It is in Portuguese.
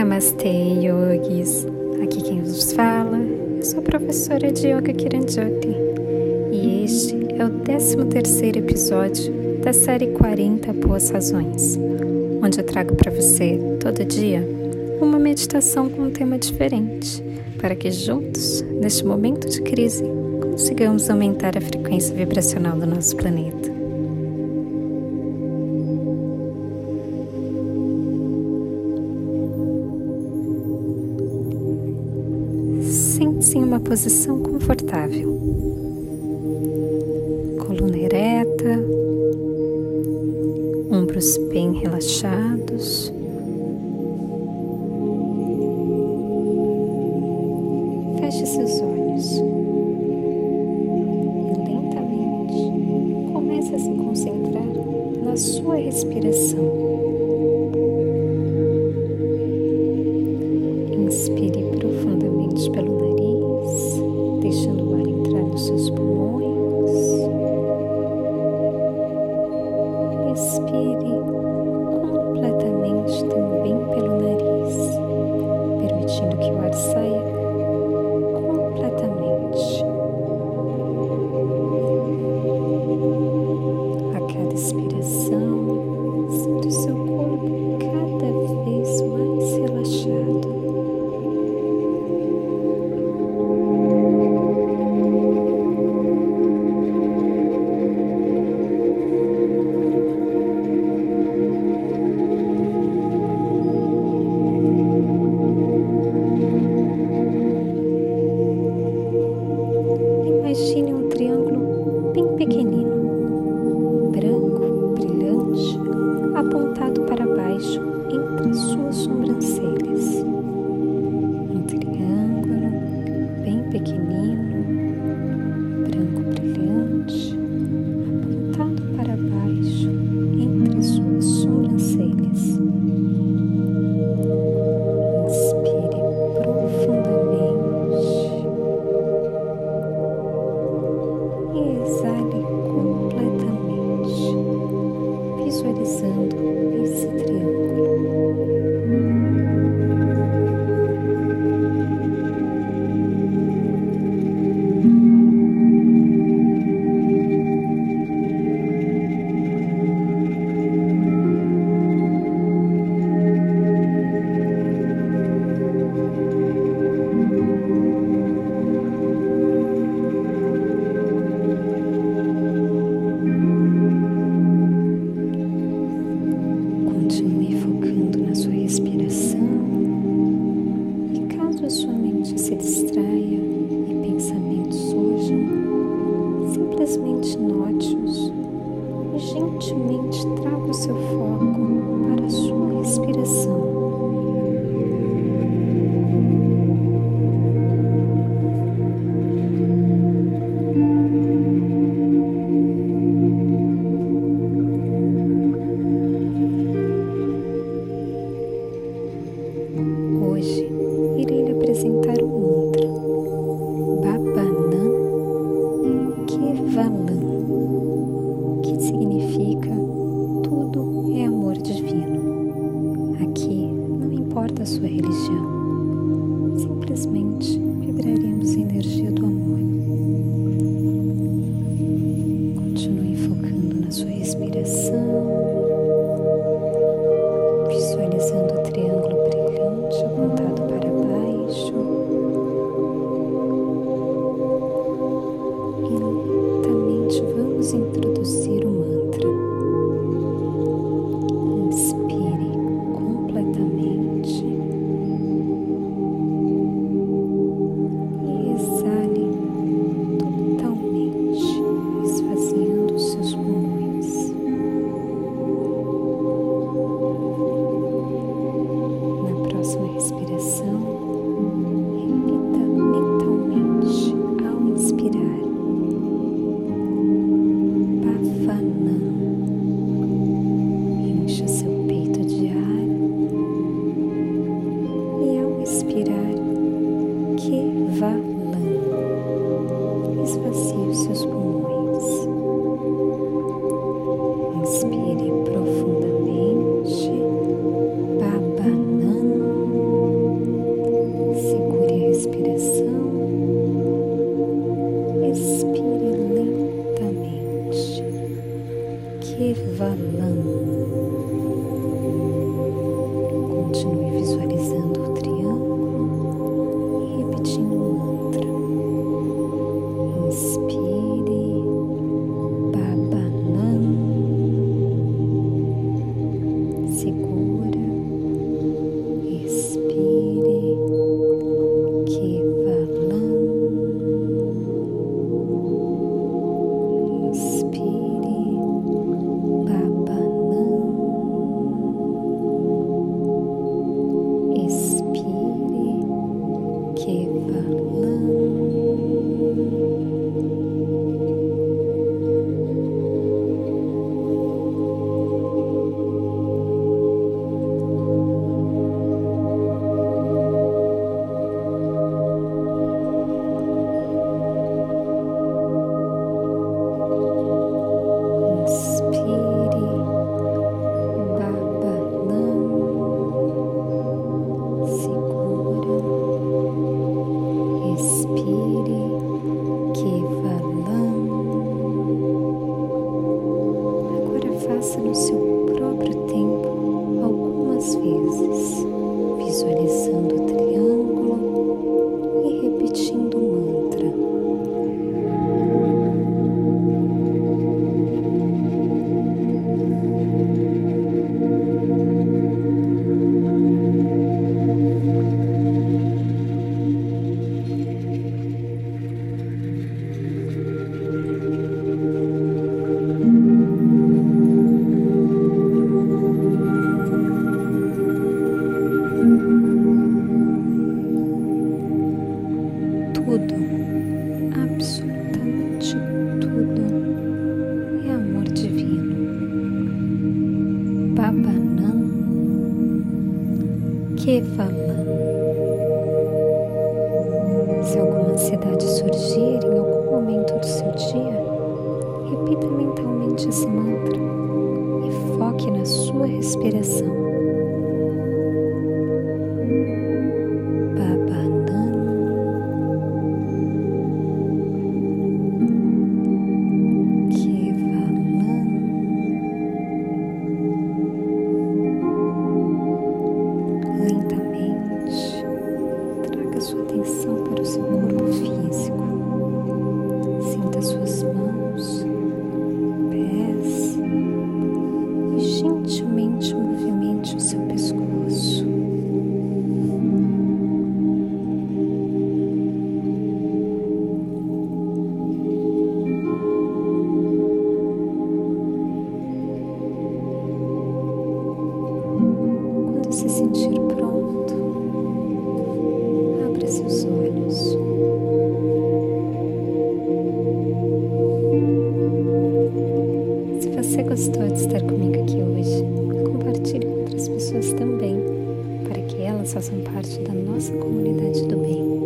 Namastê, yogis! Aqui quem vos fala, eu sou a professora de Yoga Kiranjoti e este é o 13 episódio da série 40 Boas Razões, onde eu trago para você, todo dia, uma meditação com um tema diferente, para que juntos, neste momento de crise, consigamos aumentar a frequência vibracional do nosso planeta. Em uma posição confortável. Coluna ereta, ombros bem relaxados. Feche seus olhos e lentamente comece a se concentrar na sua respiração. Apontado para baixo entre suas sua religião, simplesmente seus pulmões. Inspire profundamente, babanando. Segure a respiração. Expire lentamente, que kevalam. Continue visualizando o triângulo. Expire, Kevalam. Se alguma ansiedade surgir em algum momento do seu dia, repita mentalmente esse mantra e foque na sua respiração. Atenção para o seu corpo físico. Sinta suas mãos, você gostou de estar comigo aqui hoje, compartilhe com outras pessoas também, para que elas façam parte da nossa comunidade do bem.